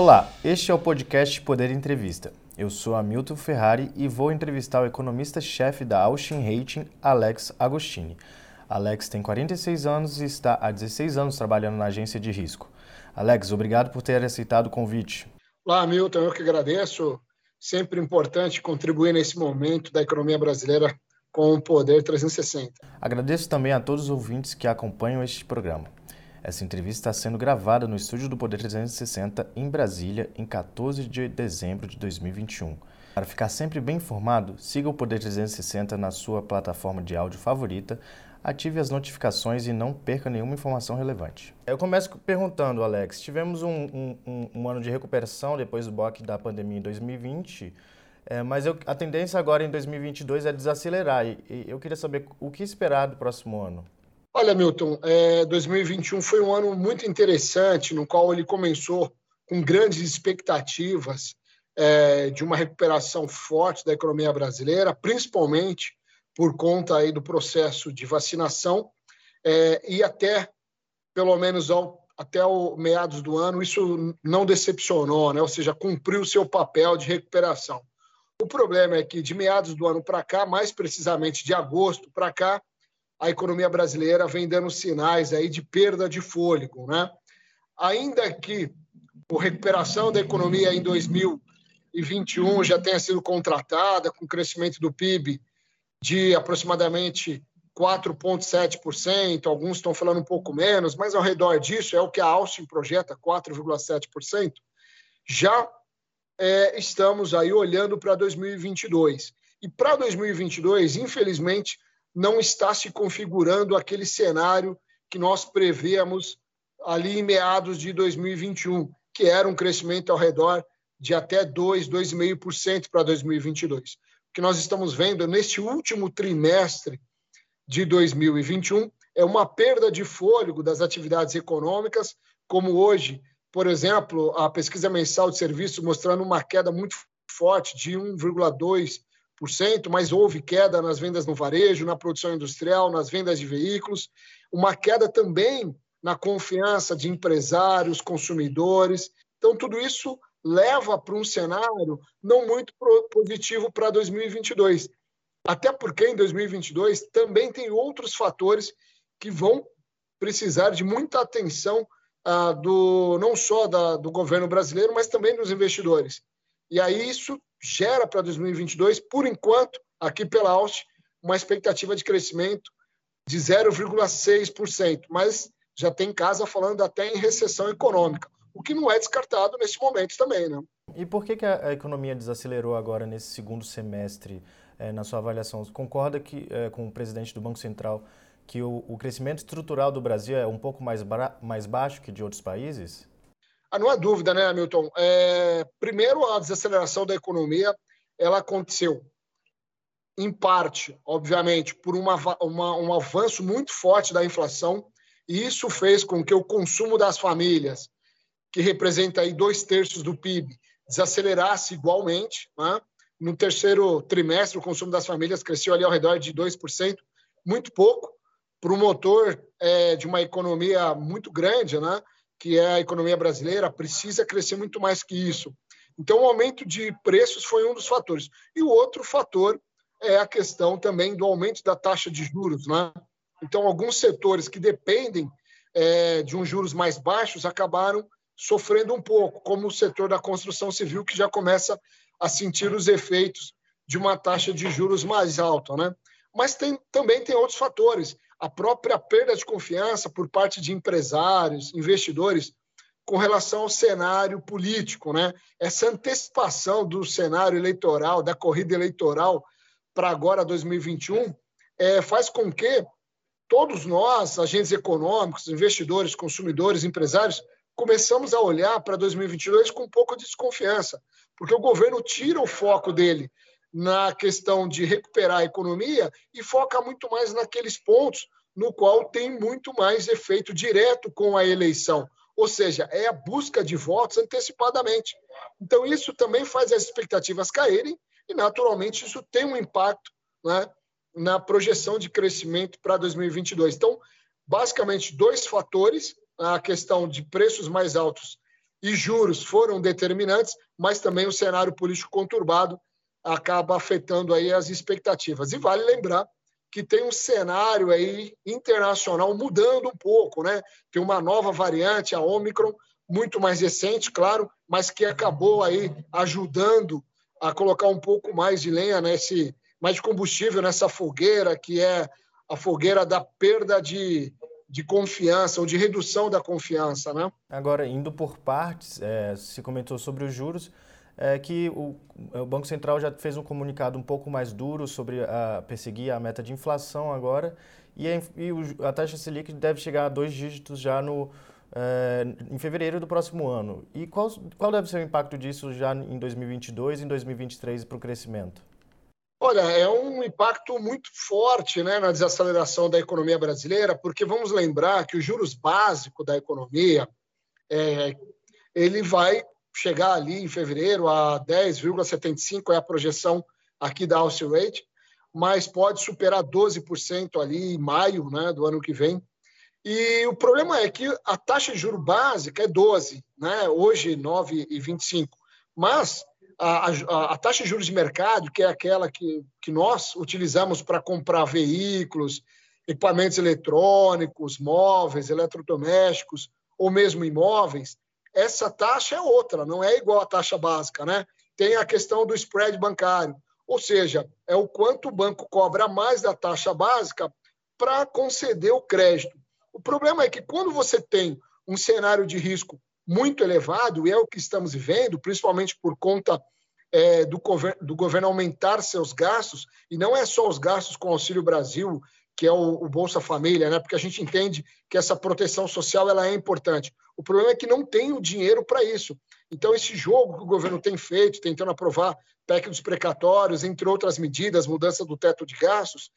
Olá, este é o podcast Poder Entrevista. Eu sou Hamilton Ferrari e vou entrevistar o economista-chefe da Austin Rating, Alex Agostini. Alex tem 46 anos e está há 16 anos trabalhando na agência de risco. Alex, obrigado por ter aceitado o convite. Olá, Hamilton, eu que agradeço. Sempre importante contribuir nesse momento da economia brasileira com o Poder 360. Agradeço também a todos os ouvintes que acompanham este programa. Essa entrevista está sendo gravada no estúdio do Poder 360 em Brasília, em 14 de dezembro de 2021. Para ficar sempre bem informado, siga o Poder 360 na sua plataforma de áudio favorita, ative as notificações e não perca nenhuma informação relevante. Eu começo perguntando, Alex, tivemos um, um, um, ano de recuperação depois do bloco da pandemia em 2020, é, mas eu, a tendência agora em 2022 é desacelerar. E, e eu queria saber o que esperar do próximo ano. Olha, Milton, é, 2021 foi um ano muito interessante, no qual ele começou com grandes expectativas é, de uma recuperação forte da economia brasileira, principalmente por conta aí do processo de vacinação é, e até, pelo menos ao, até o meados do ano, isso não decepcionou, né? ou seja, cumpriu seu papel de recuperação. O problema é que de meados do ano para cá, mais precisamente de agosto para cá, a economia brasileira vem dando sinais aí de perda de fôlego, né? Ainda que a recuperação da economia em 2021 já tenha sido contratada com crescimento do PIB de aproximadamente 4,7%, alguns estão falando um pouco menos, mas ao redor disso é o que a Austin projeta, 4,7%. Já é, estamos aí olhando para 2022. E para 2022, infelizmente, não está se configurando aquele cenário que nós prevemos ali em meados de 2021, que era um crescimento ao redor de até 2, 2,5% para 2022. O que nós estamos vendo neste último trimestre de 2021 é uma perda de fôlego das atividades econômicas, como hoje, por exemplo, a pesquisa mensal de serviços mostrando uma queda muito forte de 1,2 mas houve queda nas vendas no varejo, na produção industrial, nas vendas de veículos, uma queda também na confiança de empresários, consumidores. Então, tudo isso leva para um cenário não muito positivo para 2022. Até porque em 2022 também tem outros fatores que vão precisar de muita atenção ah, do não só da, do governo brasileiro, mas também dos investidores. E aí isso gera para 2022, por enquanto, aqui pela Austin, uma expectativa de crescimento de 0,6%, mas já tem casa falando até em recessão econômica, o que não é descartado nesse momento também, né? E por que, que a, economia desacelerou agora nesse segundo semestre, é, na sua avaliação? Concorda que, é, com o presidente do Banco Central que o, o crescimento estrutural do Brasil é um pouco mais, mais baixo que de outros países? Ah, não há dúvida, né, Hamilton? É, primeiro, a desaceleração da economia ela aconteceu, em parte, obviamente, por uma, uma, um avanço muito forte da inflação, e isso fez com que o consumo das famílias, que representa aí dois terços do PIB, desacelerasse igualmente. Né? No terceiro trimestre, o consumo das famílias cresceu ali ao redor de 2%, muito pouco, para o motor é, de uma economia muito grande, né? Que é a economia brasileira, precisa crescer muito mais que isso. Então, o aumento de preços foi um dos fatores. E o outro fator é a questão também do aumento da taxa de juros. Né? Então, alguns setores que dependem é, de uns juros mais baixos acabaram sofrendo um pouco, como o setor da construção civil, que já começa a sentir os efeitos de uma taxa de juros mais alta. Né? Mas tem, também tem outros fatores a própria perda de confiança por parte de empresários, investidores, com relação ao cenário político, né? Essa antecipação do cenário eleitoral, da corrida eleitoral para agora 2021, é, faz com que todos nós, agentes econômicos, investidores, consumidores, empresários, começamos a olhar para 2022 com um pouco de desconfiança, porque o governo tira o foco dele na questão de recuperar a economia e foca muito mais naqueles pontos no qual tem muito mais efeito direto com a eleição, ou seja, é a busca de votos antecipadamente. Então, isso também faz as expectativas caírem e, naturalmente, isso tem um impacto né, na projeção de crescimento para 2022. Então, basicamente, dois fatores: a questão de preços mais altos e juros foram determinantes, mas também o cenário político conturbado acaba afetando aí as expectativas. E vale lembrar que tem um cenário aí internacional mudando um pouco, né? Tem uma nova variante, a Omicron, muito mais recente, claro, mas que acabou aí ajudando a colocar um pouco mais de lenha nesse, mais de combustível nessa fogueira, que é a fogueira da perda de, de confiança ou de redução da confiança, né? Agora, indo por partes, é, se comentou sobre os juros, é que o, o, Banco Central já fez um comunicado um pouco mais duro sobre a, perseguir a meta de inflação agora, e a, e a taxa Selic deve chegar a dois dígitos já no, é, em fevereiro do próximo ano. E qual, qual deve ser o impacto disso já em 2022 e em 2023 para o crescimento? Olha, é um impacto muito forte né, na desaceleração da economia brasileira, porque vamos lembrar que os juros básicos da economia é, ele vai chegar ali em fevereiro a 10,75 é a projeção aqui da Aussie Rate, mas pode superar 12% ali em maio né, do ano que vem. E o problema é que a taxa de juro básica é 12, né? hoje 9,25, mas a, a, a, taxa de juros de mercado, que é aquela que, que nós utilizamos para comprar veículos, equipamentos eletrônicos, móveis, eletrodomésticos ou mesmo imóveis, essa taxa é outra, não é igual à taxa básica, né? Tem a questão do spread bancário, ou seja, é o quanto o banco cobra mais da taxa básica para conceder o crédito. O problema é que quando você tem um cenário de risco muito elevado, e é o que estamos vivendo, principalmente por conta é, do, governo, do, governo aumentar seus gastos, e não é só os gastos com o Auxílio Brasil, que é o, o, Bolsa Família, né? porque a gente entende que essa proteção social ela é importante. O problema é que não tem o dinheiro para isso. Então, esse jogo que o governo tem feito, tentando aprovar PEC dos precatórios, entre outras medidas, mudança do teto de gastos,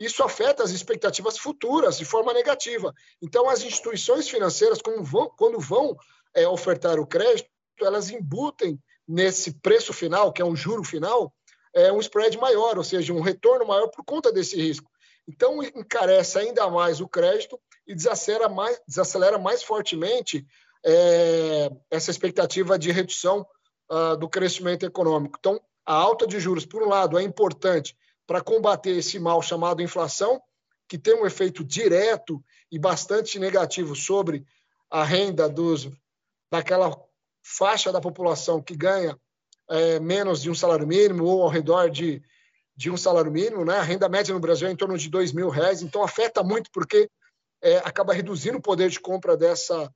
isso afeta as expectativas futuras de forma negativa. Então, as instituições financeiras, vão, quando vão é, ofertar o crédito, elas embutem nesse preço final, que é um juro final, é um spread maior, ou seja, um retorno maior por conta desse risco. Então, encarece ainda mais o crédito e desacelera mais, desacelera mais fortemente é, essa expectativa de redução uh, do crescimento econômico. Então, a alta de juros, por um lado, é importante para combater esse mal chamado inflação, que tem um efeito direto e bastante negativo sobre a renda dos daquela faixa da população que ganha é, menos de um salário mínimo ou ao redor de, de um salário mínimo, né? A renda média no Brasil é em torno de dois mil reais, então afeta muito porque é, acaba reduzindo o poder de compra dessa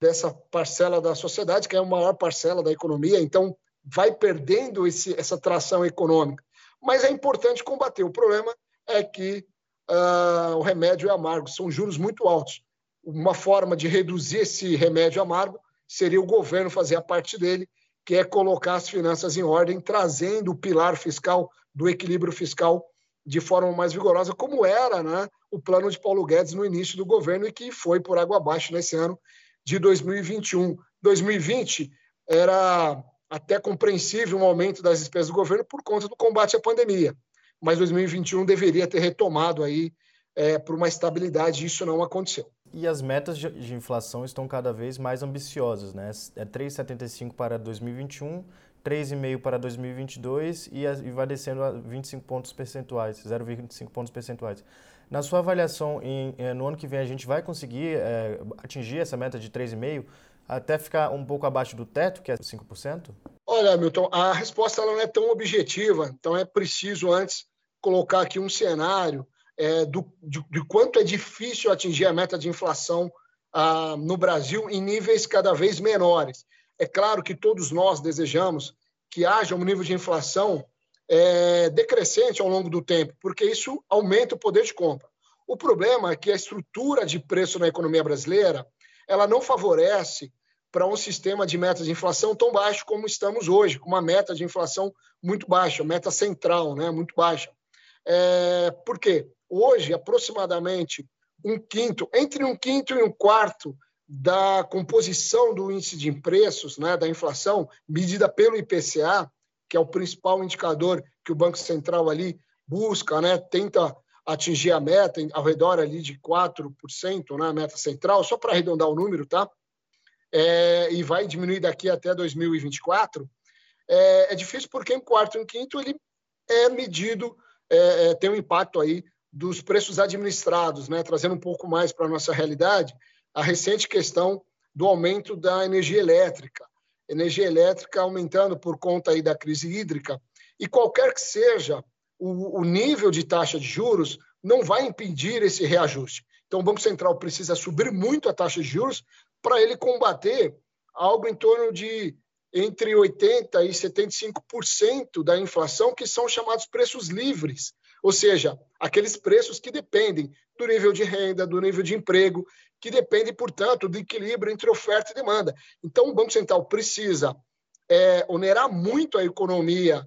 dessa parcela da sociedade que é a maior parcela da economia, então vai perdendo esse, essa tração econômica. Mas é importante combater. O problema é que uh, o remédio é amargo, são juros muito altos. Uma forma de reduzir esse remédio amargo seria o governo fazer a parte dele, que é colocar as finanças em ordem, trazendo o pilar fiscal do equilíbrio fiscal de forma mais vigorosa, como era né, o plano de Paulo Guedes no início do governo e que foi por água abaixo nesse ano de 2021. 2020 era até compreensível um aumento das despesas do governo por conta do combate à pandemia, mas 2021 deveria ter retomado aí é, por uma estabilidade e isso não aconteceu. E as metas de inflação estão cada vez mais ambiciosas, né? É 3,75 para 2021, 3,5 para 2022 e, e vai descendo a 25 pontos percentuais, 0,25 pontos percentuais. Na sua avaliação, em, eh, no ano que vem a gente vai conseguir é, atingir essa meta de 3,5 até ficar um pouco abaixo do teto, que é 5%? Olha, Milton, a resposta ela não é tão objetiva, então é preciso antes colocar aqui um cenário é, do, de, de, quanto é difícil atingir a meta de inflação ah, no Brasil em níveis cada vez menores. É claro que todos nós desejamos que haja um nível de inflação é, decrescente ao longo do tempo, porque isso aumenta o poder de compra. O problema é que a estrutura de preço na economia brasileira ela não favorece para um sistema de metas de inflação tão baixo como estamos hoje, com uma meta de inflação muito baixa, meta central, né, muito baixa. É, por quê? Hoje, aproximadamente um quinto, entre um quinto e um quarto da composição do índice de preços, né, da inflação, medida pelo IPCA, que é o principal indicador que o Banco Central ali busca, né, tenta atingir a meta ao redor ali de 4%, né, a meta central, só para arredondar o número, tá? é, e vai diminuir daqui até 2024, é, é difícil porque em quarto e em quinto ele é medido, é, é, tem um impacto aí dos preços administrados, né, trazendo um pouco mais para a nossa realidade a recente questão do aumento da energia elétrica. Energia elétrica aumentando por conta aí da crise hídrica, e qualquer que seja o, o nível de taxa de juros, não vai impedir esse reajuste. Então, o Banco Central precisa subir muito a taxa de juros para ele combater algo em torno de entre 80% e 75% da inflação, que são chamados preços livres, ou seja, aqueles preços que dependem do nível de renda, do nível de emprego, que dependem, portanto, do equilíbrio entre oferta e demanda. Então, o Banco Central precisa é, onerar muito a economia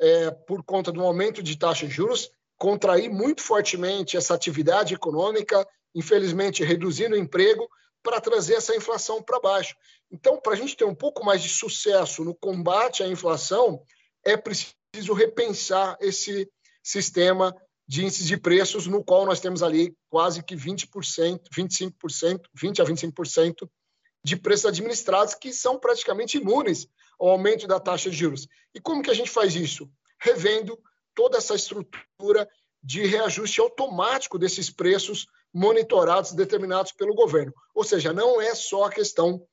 é, por conta do aumento de taxa de juros, contrair muito fortemente essa atividade econômica, infelizmente reduzindo o emprego, para trazer essa inflação para baixo. Então, para a gente ter um pouco mais de sucesso no combate à inflação, é preciso repensar esse sistema de índices de preços, no qual nós temos ali quase que 20%, 25%, 20% a 25% de preços administrados que são praticamente imunes ao aumento da taxa de juros. E como que a gente faz isso? Revendo toda essa estrutura de reajuste automático desses preços monitorados, determinados pelo governo. Ou seja, não é só a questão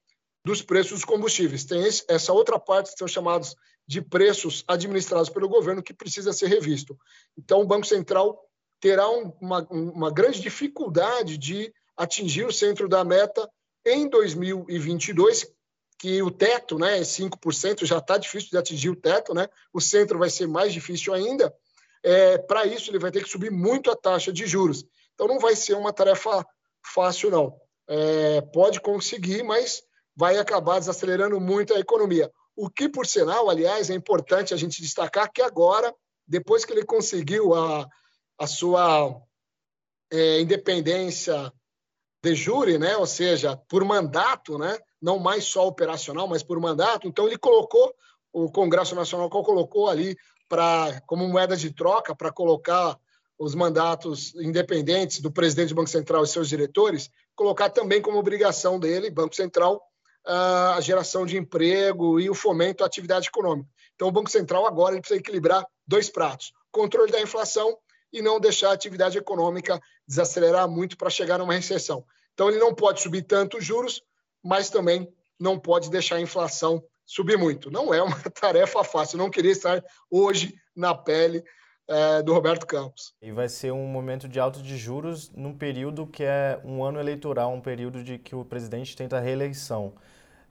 dos preços dos combustíveis, tem essa outra parte que são chamados de preços administrados pelo governo que precisa ser revisto. Então, o Banco Central terá uma, uma grande dificuldade de atingir o centro da meta em 2022, que o teto, né, é 5%, já está difícil de atingir o teto, né? O centro vai ser mais difícil ainda. É, Para isso, ele vai ter que subir muito a taxa de juros. Então, não vai ser uma tarefa fácil, não. É, pode conseguir, mas vai acabar desacelerando muito a economia. O que, por sinal, aliás, é importante a gente destacar que agora, depois que ele conseguiu a, a sua é, independência de jure, né? ou seja, por mandato, né? não mais só operacional, mas por mandato. Então, ele colocou, o Congresso Nacional colocou ali para como moeda de troca para colocar os mandatos independentes do presidente do Banco Central e seus diretores, colocar também como obrigação dele, Banco Central, a geração de emprego e o fomento à atividade econômica. Então, o Banco Central agora ele precisa equilibrar dois pratos: controle da inflação e não deixar a atividade econômica desacelerar muito para chegar numa recessão. Então, ele não pode subir tanto os juros, mas também não pode deixar a inflação subir muito. Não é uma tarefa fácil. Eu não queria estar hoje na pele é, do Roberto Campos. E vai ser um momento de alto de juros num período que é um ano eleitoral, um período de que o presidente tenta a reeleição.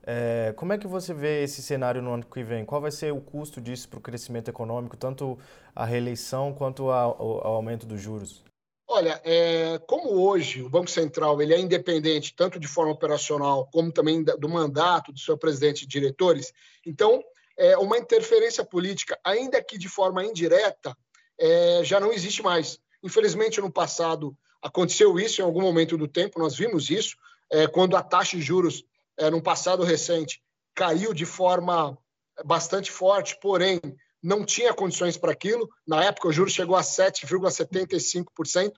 É, como é que você vê esse cenário no ano que vem? Qual vai ser o custo disso para o crescimento econômico, tanto a reeleição quanto ao, ao aumento dos juros? Olha, é, como hoje o Banco Central ele é independente tanto de forma operacional como também do mandato do seu presidente e diretores, então é, uma interferência política, ainda que de forma indireta, é, já não existe mais. Infelizmente, no passado aconteceu isso em algum momento do tempo, nós vimos isso, é, quando a taxa de juros é, no passado recente, caiu de forma bastante forte, porém não tinha condições para aquilo. Na época, o juro chegou a 7,75%,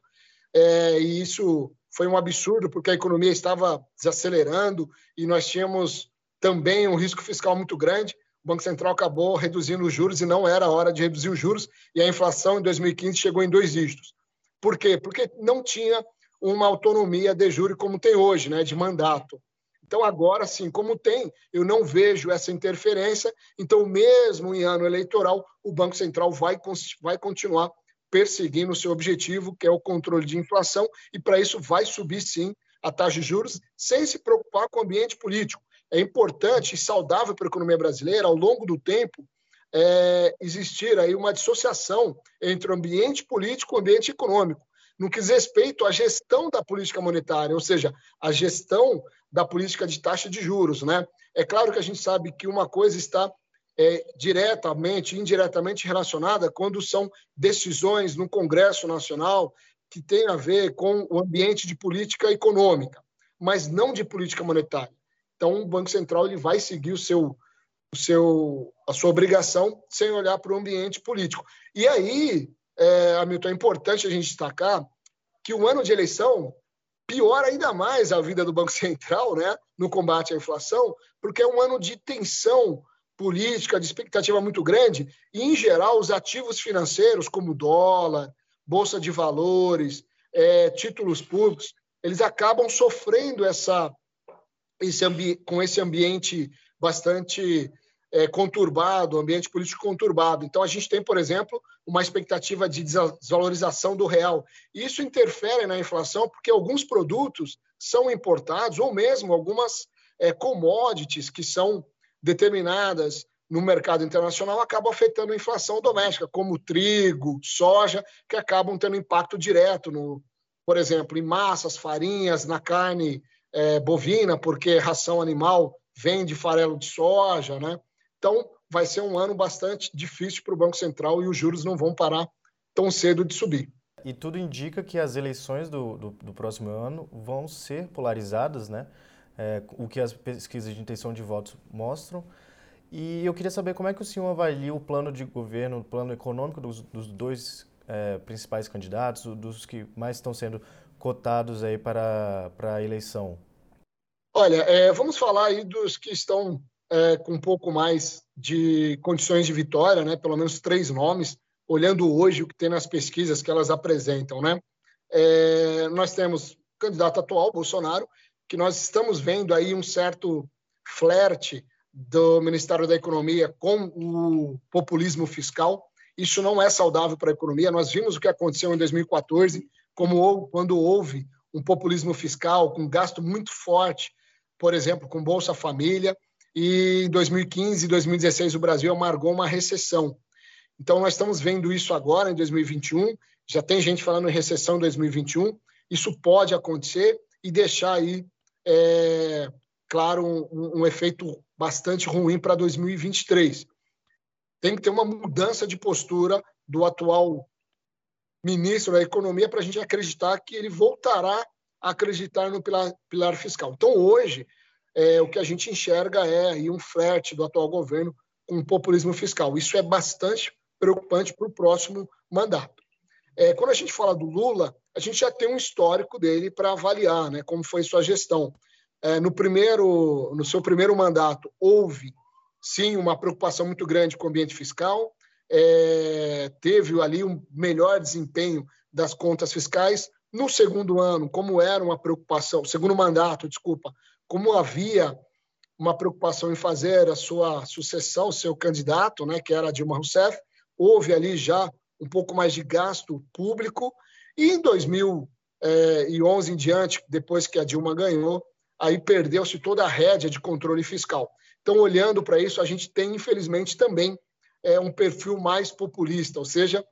é, e isso foi um absurdo, porque a economia estava desacelerando e nós tínhamos também um risco fiscal muito grande. O Banco Central acabou reduzindo os juros e não era hora de reduzir os juros, e a inflação em 2015 chegou em dois dígitos. Por quê? Porque não tinha uma autonomia de juro como tem hoje, né, de mandato. Então, agora sim, como tem, eu não vejo essa interferência. Então, mesmo em ano eleitoral, o Banco Central vai, vai continuar perseguindo o seu objetivo, que é o controle de inflação, e para isso vai subir sim a taxa de juros, sem se preocupar com o ambiente político. É importante e saudável para a economia brasileira, ao longo do tempo, é, existir aí uma dissociação entre o ambiente político e o ambiente econômico no que diz respeito à gestão da política monetária, ou seja, a gestão da política de taxa de juros. Né? É claro que a gente sabe que uma coisa está é, diretamente, indiretamente relacionada quando são decisões no Congresso Nacional que têm a ver com o ambiente de política econômica, mas não de política monetária. Então, o Banco Central ele vai seguir o seu, o seu, a sua obrigação sem olhar para o ambiente político. E aí, é, Hamilton, é importante a gente destacar que o ano de eleição piora ainda mais a vida do Banco Central né, no combate à inflação, porque é um ano de tensão política, de expectativa muito grande, e, em geral, os ativos financeiros, como dólar, bolsa de valores, é, títulos públicos, eles acabam sofrendo essa, esse com esse ambiente bastante é, conturbado, ambiente político conturbado. Então, a gente tem, por exemplo, uma expectativa de desvalorização do real. Isso interfere na inflação porque alguns produtos são importados, ou mesmo algumas é, commodities que são determinadas no mercado internacional acabam afetando a inflação doméstica, como trigo, soja, que acabam tendo impacto direto, no, por exemplo, em massas, farinhas, na carne é, bovina, porque ração animal vem de farelo de soja, né? Então, vai ser um ano bastante difícil para o Banco Central e os juros não vão parar tão cedo de subir. E tudo indica que as eleições do, do, do próximo ano vão ser polarizadas, né? É, o que as pesquisas de intenção de votos mostram. E eu queria saber como é que o senhor avalia o plano de governo, o plano econômico dos, dos dois é, principais candidatos, dos que mais estão sendo cotados aí para, para a eleição. Olha, é, vamos falar aí dos que estão é, com um pouco mais de condições de vitória, né? pelo menos três nomes, olhando hoje o que tem nas pesquisas que elas apresentam. Né? É, nós temos o candidato atual, Bolsonaro, que nós estamos vendo aí um certo flerte do Ministério da Economia com o populismo fiscal. Isso não é saudável para a economia. Nós vimos o que aconteceu em 2014, como quando houve um populismo fiscal com gasto muito forte, por exemplo, com Bolsa Família, e em 2015 e 2016 o Brasil amargou uma recessão. Então nós estamos vendo isso agora em 2021, já tem gente falando em recessão em 2021, isso pode acontecer e deixar aí, é, claro, um, um efeito bastante ruim para 2023. Tem que ter uma mudança de postura do atual ministro da Economia para a gente acreditar que ele voltará a acreditar no pilar, pilar fiscal. Então, hoje, é, o que a gente enxerga é aí um flerte do atual governo com o populismo fiscal. Isso é bastante preocupante para o próximo mandato. É, quando a gente fala do Lula, a gente já tem um histórico dele para avaliar né, como foi sua gestão. É, no, primeiro, no seu primeiro mandato, houve, sim, uma preocupação muito grande com o ambiente fiscal, é, teve ali um melhor desempenho das contas fiscais. No segundo ano, como era uma preocupação, segundo mandato, desculpa, como havia uma preocupação em fazer a sua sucessão, seu candidato, né, que era Dilma Rousseff, houve ali já um pouco mais de gasto público, e em 2011 em diante, depois que a Dilma ganhou, aí perdeu-se toda a rédea de controle fiscal. Então, olhando para isso, a gente tem, infelizmente, também é, um perfil mais populista, ou seja,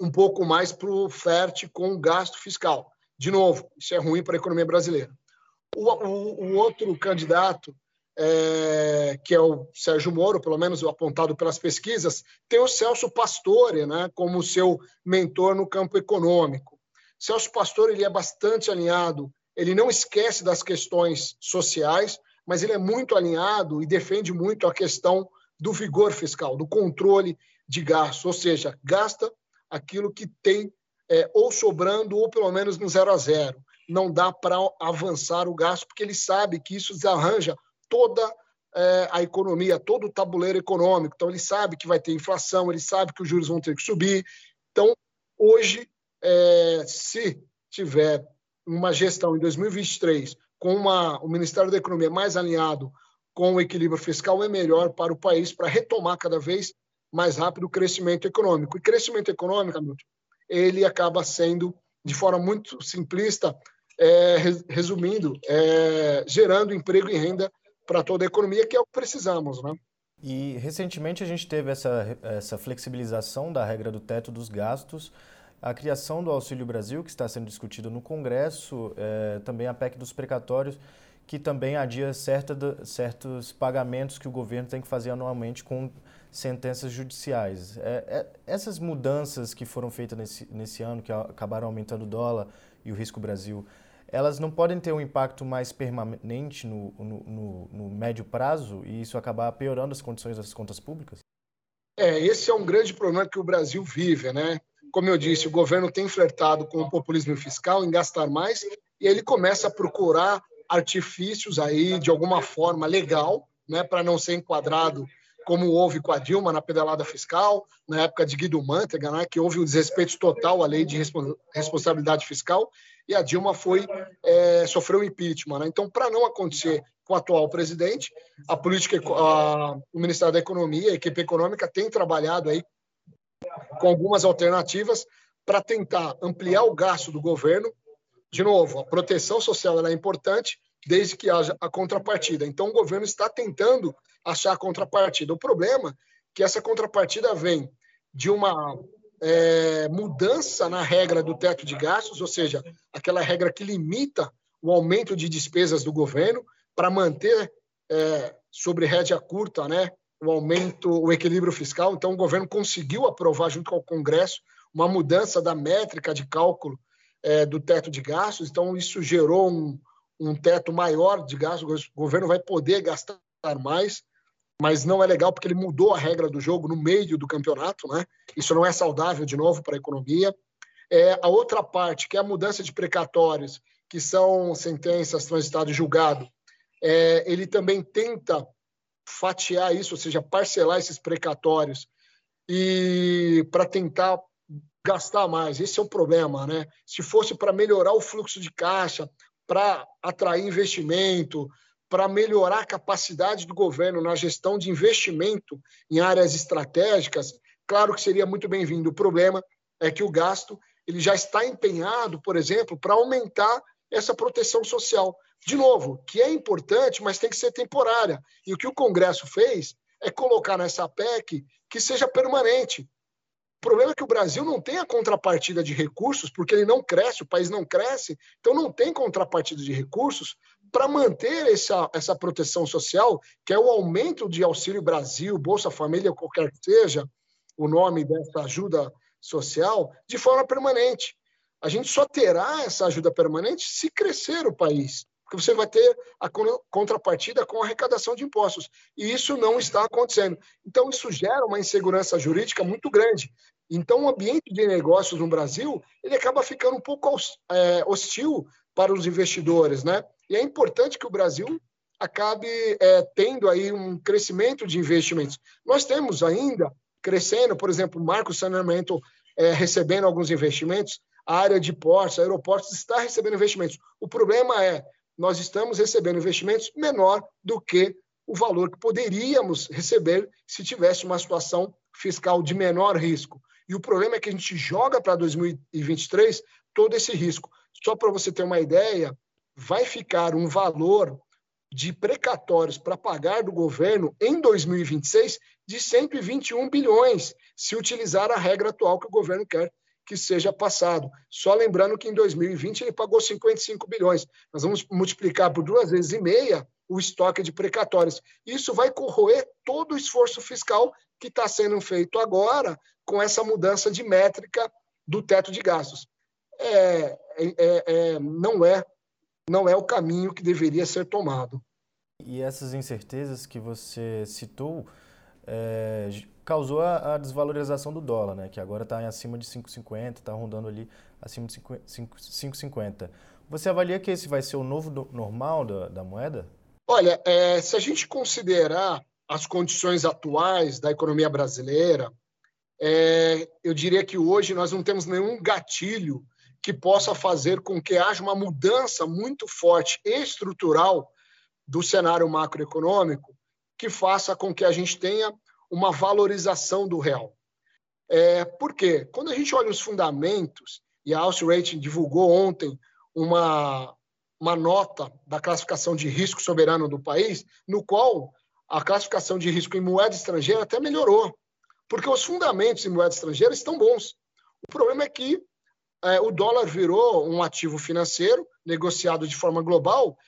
um pouco mais para o fértil com gasto fiscal. De novo, isso é ruim para a economia brasileira. O, o, o outro candidato, é, que é o Sérgio Moro, pelo menos apontado pelas pesquisas, tem o Celso Pastore né, como seu mentor no campo econômico. Celso Pastore ele é bastante alinhado, ele não esquece das questões sociais, mas ele é muito alinhado e defende muito a questão do vigor fiscal, do controle de gastos, ou seja, gasta aquilo que tem é, ou sobrando ou pelo menos no zero a zero não dá para avançar o gasto, porque ele sabe que isso desarranja toda é, a economia, todo o tabuleiro econômico. Então, ele sabe que vai ter inflação, ele sabe que os juros vão ter que subir. Então, hoje, é, se tiver uma gestão em 2023 com uma, o Ministério da Economia mais alinhado com o equilíbrio fiscal, é melhor para o país para retomar cada vez mais rápido o crescimento econômico. E crescimento econômico, Hamilton, ele acaba sendo, de forma muito simplista, é, resumindo, é, gerando emprego e renda para toda a economia, que é o que precisamos. Né? E recentemente a gente teve essa, essa flexibilização da regra do teto dos gastos, a criação do Auxílio Brasil, que está sendo discutido no Congresso, é, também a PEC dos precatórios, que também adia certa, certos pagamentos que o governo tem que fazer anualmente com sentenças judiciais. É, é, essas mudanças que foram feitas nesse, nesse ano, que acabaram aumentando o dólar e o risco Brasil, elas não podem ter um impacto mais permanente no, no, no, no médio prazo e isso acabar piorando as condições das contas públicas? É, esse é um grande problema que o Brasil vive, né? Como eu disse, o governo tem flertado com o populismo fiscal em gastar mais e ele começa a procurar artifícios aí de alguma forma legal, né, para não ser enquadrado como houve com a Dilma na pedalada fiscal, na época de Guido Mantega, né, que houve um desrespeito total à lei de responsabilidade fiscal, e a Dilma foi é, sofreu impeachment. Né? Então, para não acontecer com o atual presidente, a política, a, o Ministério da Economia, a equipe econômica tem trabalhado aí com algumas alternativas para tentar ampliar o gasto do governo. De novo, a proteção social é importante, desde que haja a contrapartida. Então, o governo está tentando achar a contrapartida. O problema é que essa contrapartida vem de uma é, mudança na regra do teto de gastos, ou seja, aquela regra que limita o aumento de despesas do governo para manter é, sobre rédea curta né, o aumento, o equilíbrio fiscal. Então, o governo conseguiu aprovar, junto com o Congresso, uma mudança da métrica de cálculo é, do teto de gastos. Então, isso gerou um, um teto maior de gastos. O governo vai poder gastar mais, mas não é legal porque ele mudou a regra do jogo no meio do campeonato. Né? Isso não é saudável, de novo, para a economia. É, a outra parte, que é a mudança de precatórios, que são sentenças transitadas e julgado, é, ele também tenta fatiar isso, ou seja, parcelar esses precatórios e para tentar gastar mais. Esse é o problema, né? Se fosse para melhorar o fluxo de caixa, para atrair investimento, para melhorar a capacidade do governo na gestão de investimento em áreas estratégicas, claro que seria muito bem-vindo. O problema é que o gasto ele já está empenhado, por exemplo, para aumentar essa proteção social. De novo, que é importante, mas tem que ser temporária. E o que o Congresso fez é colocar nessa PEC que seja permanente. O problema é que o Brasil não tem a contrapartida de recursos, porque ele não cresce, o país não cresce, então não tem contrapartida de recursos para manter essa, essa proteção social, que é o aumento de Auxílio Brasil, Bolsa Família, qualquer que seja o nome dessa ajuda social, de forma permanente. A gente só terá essa ajuda permanente se crescer o país porque você vai ter a contrapartida com a arrecadação de impostos. E isso não está acontecendo. Então, isso gera uma insegurança jurídica muito grande. Então, o ambiente de negócios no Brasil ele acaba ficando um pouco é, hostil para os investidores, né? E é importante que o Brasil acabe é, tendo aí um crescimento de investimentos. Nós temos ainda crescendo, por exemplo, o Marco Saneamento é, recebendo alguns investimentos, a área de portos, aeroportos está recebendo investimentos. O problema é nós estamos recebendo investimentos menor do que o valor que poderíamos receber se tivesse uma situação fiscal de menor risco. E o problema é que a gente joga para 2023 todo esse risco. Só para você ter uma ideia, vai ficar um valor de precatórios para pagar do governo em 2026 de 121 bilhões, se utilizar a regra atual que o governo quer que seja passado. Só lembrando que em 2020 ele pagou 55 bilhões. Nós vamos multiplicar por duas vezes e meia o estoque de precatórios. Isso vai corroer todo o esforço fiscal que está sendo feito agora com essa mudança de métrica do teto de gastos. É, é, é, é não é não é o caminho que deveria ser tomado. E essas incertezas que você citou é, causou a, a, desvalorização do dólar, né? que agora está acima de 5,50, está rondando ali acima de 5,50. Você avalia que esse vai ser o novo normal da, da, moeda? Olha, é, se a gente considerar as condições atuais da economia brasileira, é, eu diria que hoje nós não temos nenhum gatilho que possa fazer com que haja uma mudança muito forte estrutural do cenário macroeconômico que faça com que a gente tenha uma valorização do real. É, por quê? Quando a gente olha os fundamentos, e a House Rating divulgou ontem uma, uma nota da classificação de risco soberano do país, no qual a classificação de risco em moeda estrangeira até melhorou, porque os fundamentos em moeda estrangeira estão bons. O problema é que é, o dólar virou um ativo financeiro negociado de forma global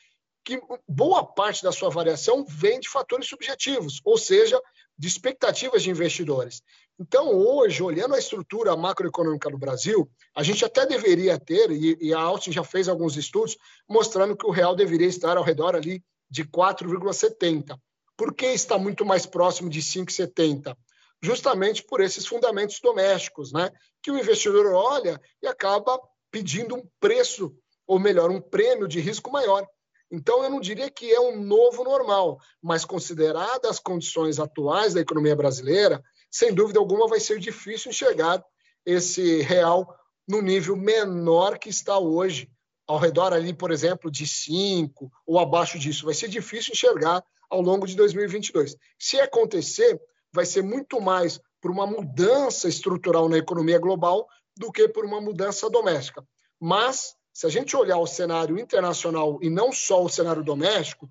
que boa parte da sua variação vem de fatores subjetivos, ou seja, de expectativas de investidores. Então, hoje, olhando a estrutura macroeconômica do Brasil, a gente até deveria ter, e, a Austin já fez alguns estudos, mostrando que o real deveria estar ao redor ali de 4,70. Por que está muito mais próximo de 5,70? Justamente por esses fundamentos domésticos, né? que o investidor olha e acaba pedindo um preço ou melhor, um prêmio de risco maior. Então, eu não diria que é um novo normal, mas consideradas as condições atuais da economia brasileira, sem dúvida alguma vai ser difícil enxergar esse real no nível menor que está hoje, ao redor ali, por exemplo, de 5 ou abaixo disso. Vai ser difícil enxergar ao longo de 2022. Se acontecer, vai ser muito mais por uma mudança estrutural na economia global do que por uma mudança doméstica. Mas, se a gente olhar o cenário internacional e não só o cenário doméstico,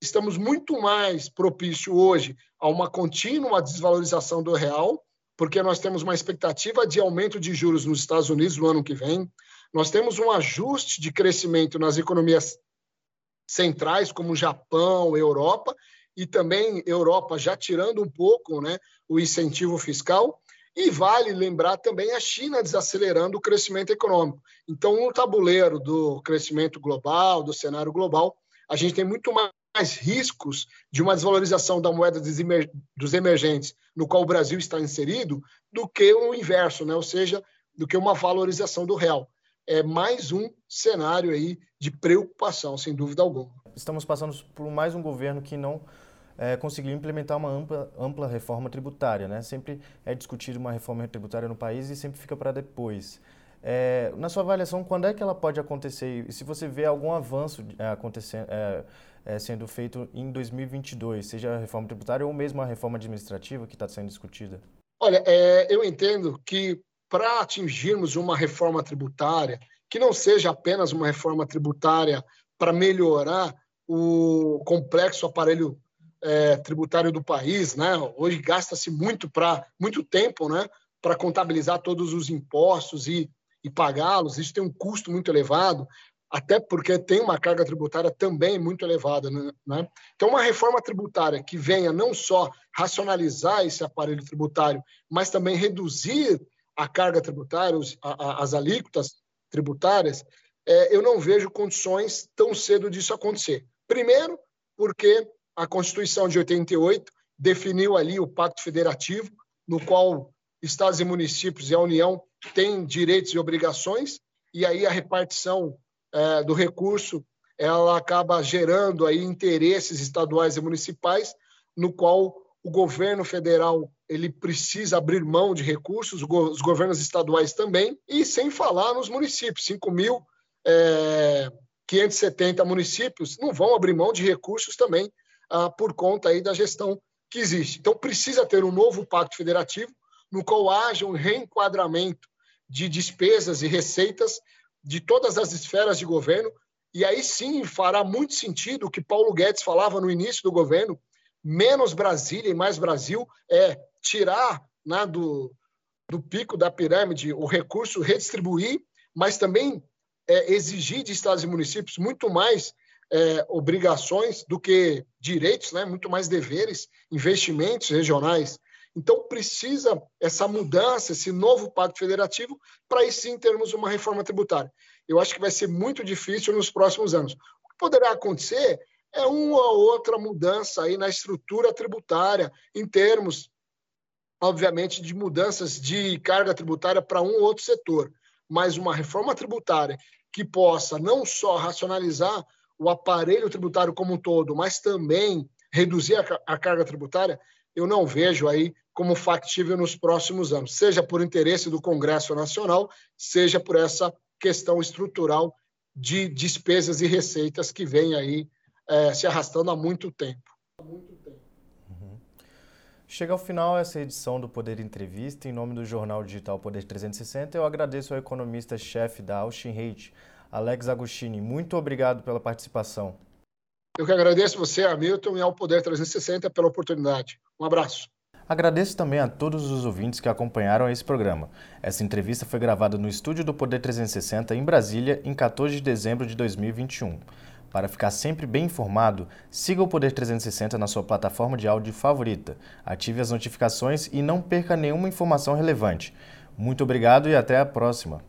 estamos muito mais propício hoje a uma contínua desvalorização do real, porque nós temos uma expectativa de aumento de juros nos Estados Unidos no ano que vem. Nós temos um ajuste de crescimento nas economias centrais, como Japão, Europa, e também Europa já tirando um pouco né, o incentivo fiscal. E vale lembrar também a China desacelerando o crescimento econômico. Então, no tabuleiro do crescimento global, do cenário global, a gente tem muito mais riscos de uma desvalorização da moeda dos emergentes, no qual o Brasil está inserido, do que o inverso, né? ou seja, do que uma valorização do real. É mais um cenário aí de preocupação, sem dúvida alguma. Estamos passando por mais um governo que não é, conseguiu implementar uma ampla, ampla reforma tributária. Né? Sempre é discutido uma reforma tributária no país e sempre fica para depois. É, na sua avaliação, quando é que ela pode acontecer? E se você vê algum avanço é, acontecendo, é, é, sendo feito em 2022, seja a reforma tributária ou mesmo a reforma administrativa que está sendo discutida? Olha, é, eu entendo que para atingirmos uma reforma tributária, que não seja apenas uma reforma tributária para melhorar o complexo aparelho é, tributário do país, né? Hoje gasta-se muito para muito tempo, né? Para contabilizar todos os impostos e, e pagá-los. Isso tem um custo muito elevado, até porque tem uma carga tributária também muito elevada, né? Então, uma reforma tributária que venha não só racionalizar esse aparelho tributário, mas também reduzir a carga tributária, os, a, as alíquotas tributárias, é, eu não vejo condições tão cedo disso acontecer. Primeiro, porque a Constituição de 88 definiu ali o Pacto Federativo, no qual estados e municípios e a União têm direitos e obrigações, e aí a repartição é, do recurso ela acaba gerando aí interesses estaduais e municipais, no qual o governo federal ele precisa abrir mão de recursos, os governos estaduais também, e sem falar nos municípios, 5.570 é, municípios não vão abrir mão de recursos também ah, por conta aí da gestão que existe. Então, precisa ter um novo pacto federativo no qual haja um reenquadramento de despesas e receitas de todas as esferas de governo, e aí sim fará muito sentido o que Paulo Guedes falava no início do governo, menos Brasília e mais Brasil, é tirar né, do, do pico da pirâmide o recurso, redistribuir, mas também é, exigir de estados e municípios muito mais é, obrigações do que direitos, né? muito mais deveres, investimentos regionais. Então, precisa essa mudança, esse novo pacto federativo, para aí sim termos uma reforma tributária. Eu acho que vai ser muito difícil nos próximos anos. O que poderá acontecer é uma ou outra mudança aí na estrutura tributária, em termos, obviamente, de mudanças de carga tributária para um ou outro setor. Mas uma reforma tributária que possa não só racionalizar o aparelho tributário como um todo, mas também reduzir a, a carga tributária, eu não vejo aí como factível nos próximos anos, seja por interesse do Congresso Nacional, seja por essa questão estrutural de despesas e receitas que vem aí é, se arrastando há muito tempo. Uhum. Chega ao final essa edição do Poder Entrevista. Em nome do jornal digital Poder 360, eu agradeço ao economista-chefe da Austin Hate, Alex Agostini, muito obrigado pela participação. Eu que agradeço você, Hamilton, e ao Poder 360 pela oportunidade. Um abraço. Agradeço também a todos os ouvintes que acompanharam esse programa. Essa entrevista foi gravada no estúdio do Poder 360 em Brasília, em 14 de dezembro de 2021. Para ficar sempre bem informado, siga o Poder 360 na sua plataforma de áudio favorita, ative as notificações e não perca nenhuma informação relevante. Muito obrigado e até a próxima.